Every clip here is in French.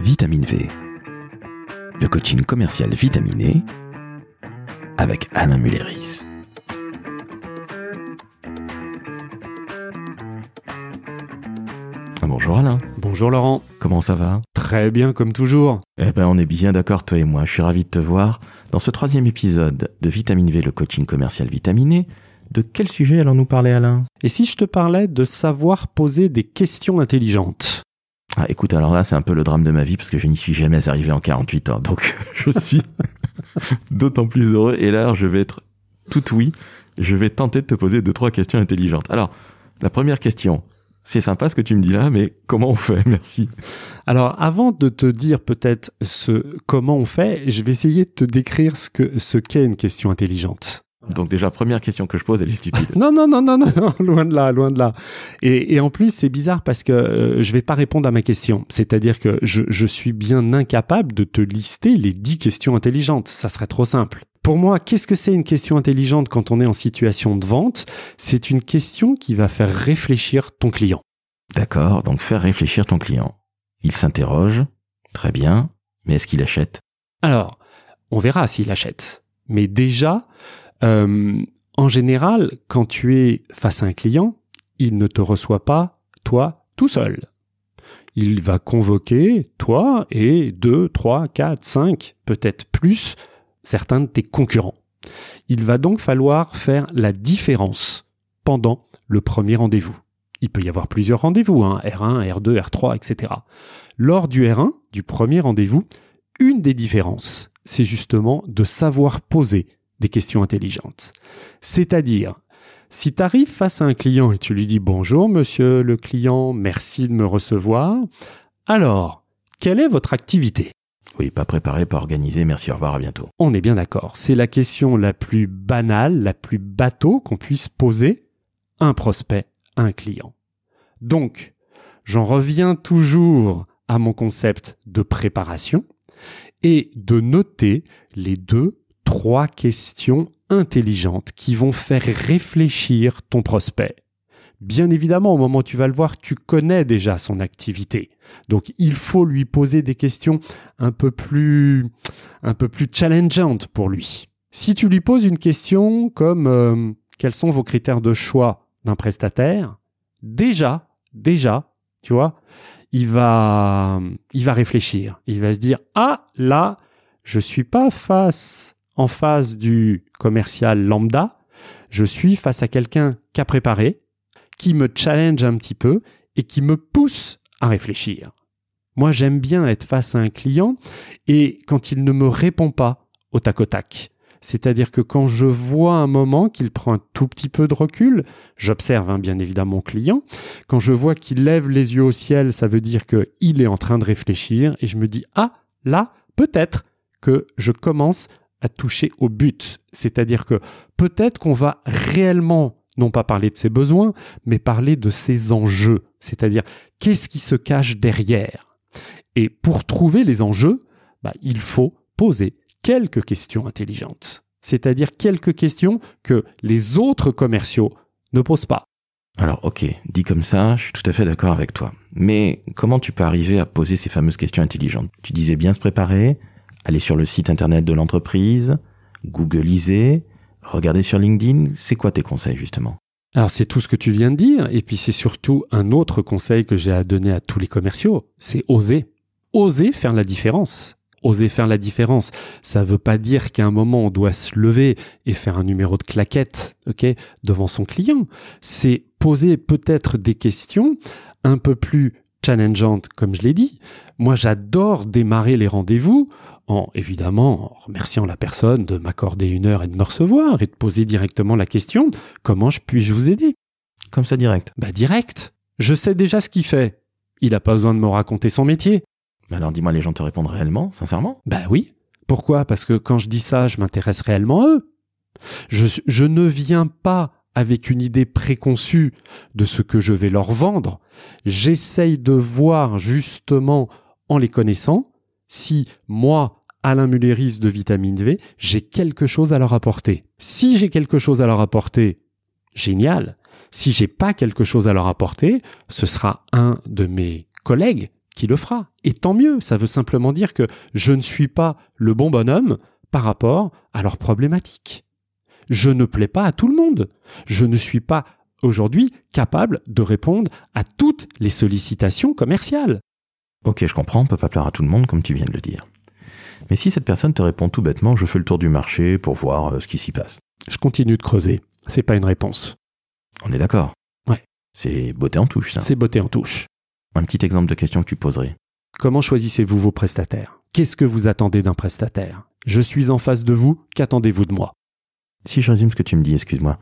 Vitamine V, le coaching commercial vitaminé avec Alain Mulleris. Bonjour Alain, Bonjour Laurent. comment ça va? Très bien comme toujours. Eh ben on est bien d'accord toi et moi, je suis ravi de te voir. Dans ce troisième épisode de Vitamine V, le coaching commercial vitaminé, de quel sujet allons-nous parler Alain? Et si je te parlais de savoir poser des questions intelligentes? Ah écoute, alors là c'est un peu le drame de ma vie parce que je n'y suis jamais arrivé en 48 ans, donc je suis d'autant plus heureux et là je vais être tout oui, je vais tenter de te poser deux trois questions intelligentes. Alors, la première question, c'est sympa ce que tu me dis là, mais comment on fait? Merci. Alors avant de te dire peut-être ce comment on fait, je vais essayer de te décrire ce que ce qu'est une question intelligente. Donc déjà, première question que je pose, elle est stupide. Non, non, non, non, non, non, loin de là, loin de là. Et, et en plus, c'est bizarre parce que euh, je vais pas répondre à ma question. C'est-à-dire que je, je suis bien incapable de te lister les dix questions intelligentes. Ça serait trop simple. Pour moi, qu'est-ce que c'est une question intelligente quand on est en situation de vente? C'est une question qui va faire réfléchir ton client. D'accord, donc faire réfléchir ton client. Il s'interroge, très bien, mais est-ce qu'il achète? Alors, on verra s'il achète. Mais déjà, euh, en général, quand tu es face à un client, il ne te reçoit pas, toi, tout seul. Il va convoquer toi et deux, trois, quatre, cinq, peut-être plus, certains de tes concurrents. Il va donc falloir faire la différence pendant le premier rendez-vous. Il peut y avoir plusieurs rendez-vous, hein, R1, R2, R3, etc. Lors du R1, du premier rendez-vous, une des différences, c'est justement de savoir poser des questions intelligentes. C'est-à-dire, si tu arrives face à un client et tu lui dis bonjour monsieur le client, merci de me recevoir, alors, quelle est votre activité? Oui, pas préparé, pas organisé, merci, au revoir, à bientôt. On est bien d'accord, c'est la question la plus banale, la plus bateau qu'on puisse poser à un prospect, à un client. Donc, j'en reviens toujours à mon concept de préparation et de noter les deux, trois questions intelligentes qui vont faire réfléchir ton prospect. Bien évidemment, au moment où tu vas le voir, tu connais déjà son activité. Donc, il faut lui poser des questions un peu plus, un peu plus challengeantes pour lui. Si tu lui poses une question comme euh, quels sont vos critères de choix d'un prestataire, déjà, déjà, tu vois, il va, il va réfléchir. Il va se dire ah là, je suis pas face en face du commercial lambda. Je suis face à quelqu'un qui a préparé, qui me challenge un petit peu et qui me pousse à réfléchir. Moi, j'aime bien être face à un client et quand il ne me répond pas au tac au tac. C'est-à-dire que quand je vois un moment qu'il prend un tout petit peu de recul, j'observe hein, bien évidemment mon client, quand je vois qu'il lève les yeux au ciel, ça veut dire qu'il est en train de réfléchir et je me dis, ah, là, peut-être que je commence à toucher au but. C'est-à-dire que peut-être qu'on va réellement non pas parler de ses besoins, mais parler de ses enjeux. C'est-à-dire qu'est-ce qui se cache derrière? Et pour trouver les enjeux, bah, il faut poser quelques questions intelligentes. C'est-à-dire quelques questions que les autres commerciaux ne posent pas. Alors ok, dit comme ça, je suis tout à fait d'accord avec toi. Mais comment tu peux arriver à poser ces fameuses questions intelligentes? Tu disais bien se préparer, aller sur le site internet de l'entreprise, googliser, regarder sur LinkedIn. C'est quoi tes conseils justement? Alors c'est tout ce que tu viens de dire, et puis c'est surtout un autre conseil que j'ai à donner à tous les commerciaux, c'est oser. Oser faire la différence. Oser faire la différence. Ça veut pas dire qu'à un moment on doit se lever et faire un numéro de claquette, devant son client. C'est poser peut-être des questions un peu plus challengeantes, comme je l'ai dit. Moi, j'adore démarrer les rendez-vous en, évidemment, en remerciant la personne de m'accorder une heure et de me recevoir et de poser directement la question, comment je puis-je vous aider? Comme ça direct. Bah, direct. Je sais déjà ce qu'il fait. Il n'a pas besoin de me raconter son métier. Mais alors dis-moi, les gens te répondent réellement, sincèrement? Bah oui. Pourquoi? Parce que quand je dis ça, je m'intéresse réellement à eux. Je, je ne viens pas avec une idée préconçue de ce que je vais leur vendre. J'essaye de voir justement, en les connaissant, si moi, Alain Mulleris de Vitamine V, j'ai quelque chose à leur apporter. Si j'ai quelque chose à leur apporter, génial. Si j'ai pas quelque chose à leur apporter, ce sera un de mes collègues qui le fera. Et tant mieux, ça veut simplement dire que je ne suis pas le bon bonhomme par rapport à leurs problématiques. Je ne plais pas à tout le monde. Je ne suis pas aujourd'hui capable de répondre à toutes les sollicitations commerciales. Ok, je comprends, on peut pas plaire à tout le monde comme tu viens de le dire. Mais si cette personne te répond tout bêtement, je fais le tour du marché pour voir euh, ce qui s'y passe. Je continue de creuser. C'est pas une réponse. On est d'accord Ouais. C'est beauté en touche, ça. C'est beauté en touche. Un petit exemple de question que tu poserais. Comment choisissez-vous vos prestataires? Qu'est-ce que vous attendez d'un prestataire? Je suis en face de vous, qu'attendez-vous de moi? Si je résume ce que tu me dis, excuse-moi,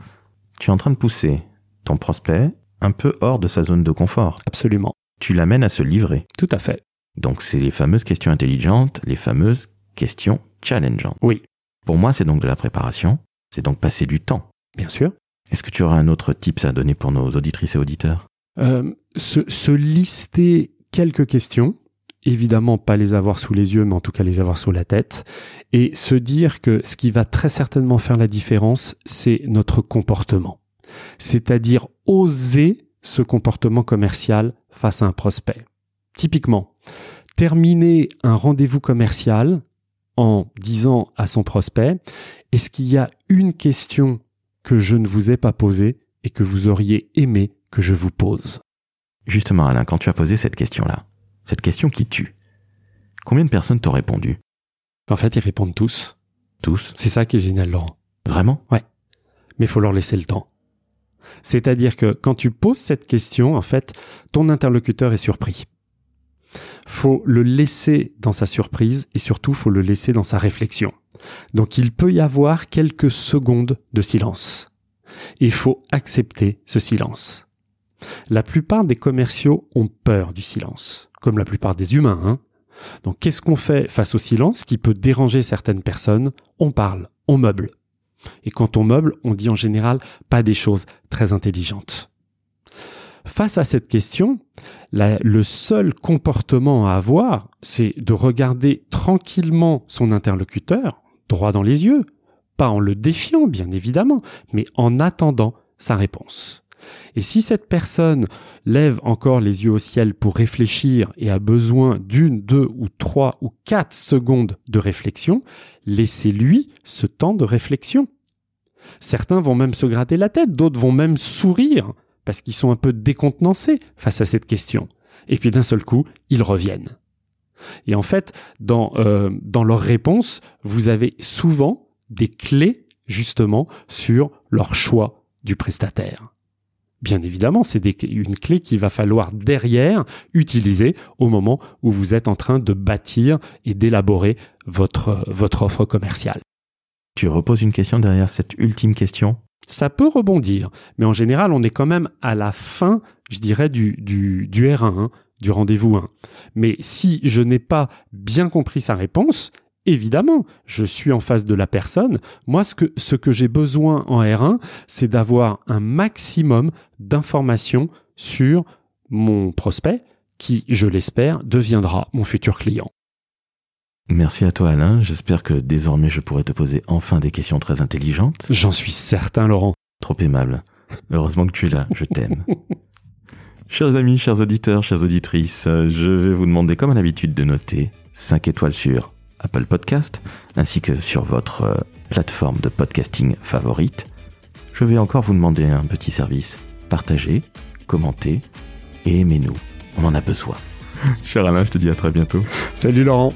tu es en train de pousser ton prospect un peu hors de sa zone de confort. Absolument. Tu l'amènes à se livrer. Tout à fait. Donc c'est les fameuses questions intelligentes, les fameuses questions challengeantes. Oui. Pour moi, c'est donc de la préparation, c'est donc passer du temps. Bien sûr. Est-ce que tu auras un autre tips à donner pour nos auditrices et auditeurs? Euh, se, se lister quelques questions, évidemment pas les avoir sous les yeux, mais en tout cas les avoir sous la tête, et se dire que ce qui va très certainement faire la différence, c'est notre comportement. C'est-à-dire oser ce comportement commercial face à un prospect. Typiquement, terminer un rendez-vous commercial en disant à son prospect, est-ce qu'il y a une question que je ne vous ai pas posée et que vous auriez aimé que je vous pose? Justement, Alain, quand tu as posé cette question-là, cette question qui tue, combien de personnes t'ont répondu? En fait, ils répondent tous. Tous? C'est ça qui est génial, Laurent. Vraiment? Mais il faut leur laisser le temps. C'est-à-dire que quand tu poses cette question, en fait, ton interlocuteur est surpris. Faut le laisser dans sa surprise et surtout faut le laisser dans sa réflexion. Donc il peut y avoir quelques secondes de silence. Il faut accepter ce silence. La plupart des commerciaux ont peur du silence, comme la plupart des humains. Hein Donc qu'est-ce qu'on fait face au silence qui peut déranger certaines personnes? On parle, on meuble. Et quand on meuble, on dit en général pas des choses très intelligentes. Face à cette question, le seul comportement à avoir, c'est de regarder tranquillement son interlocuteur, droit dans les yeux, pas en le défiant bien évidemment, mais en attendant sa réponse. Et si cette personne lève encore les yeux au ciel pour réfléchir et a besoin d'une, deux ou trois ou quatre secondes de réflexion, laissez-lui ce temps de réflexion. Certains vont même se gratter la tête, d'autres vont même sourire parce qu'ils sont un peu décontenancés face à cette question. Et puis d'un seul coup, ils reviennent. Et en fait, dans, euh, dans leurs réponses, vous avez souvent des clés justement sur leur choix du prestataire. Bien évidemment, c'est des- une clé qu'il va falloir derrière utiliser au moment où vous êtes en train de bâtir et d'élaborer votre, votre offre commerciale. Tu reposes une question derrière cette ultime question? Ça peut rebondir, mais en général, on est quand même à la fin, je dirais, du, du, du R1, hein, du rendez-vous 1. Mais si je n'ai pas bien compris sa réponse, évidemment, je suis en face de la personne. Moi, ce que, ce que j'ai besoin en R1, c'est d'avoir un maximum d'informations sur mon prospect qui, je l'espère, deviendra mon futur client. Merci à toi Alain, j'espère que désormais je pourrai te poser enfin des questions très intelligentes. J'en suis certain, Laurent. Trop aimable. Heureusement que tu es là, je t'aime. chers amis, chers auditeurs, chères auditrices, je vais vous demander comme à l'habitude de noter 5 étoiles sur Apple Podcast, ainsi que sur votre euh, plateforme de podcasting favorite. Je vais encore vous demander un petit service. Partagez, commentez et aimez-nous. On en a besoin. Cher Alain, je te dis à très bientôt. Salut, Laurent.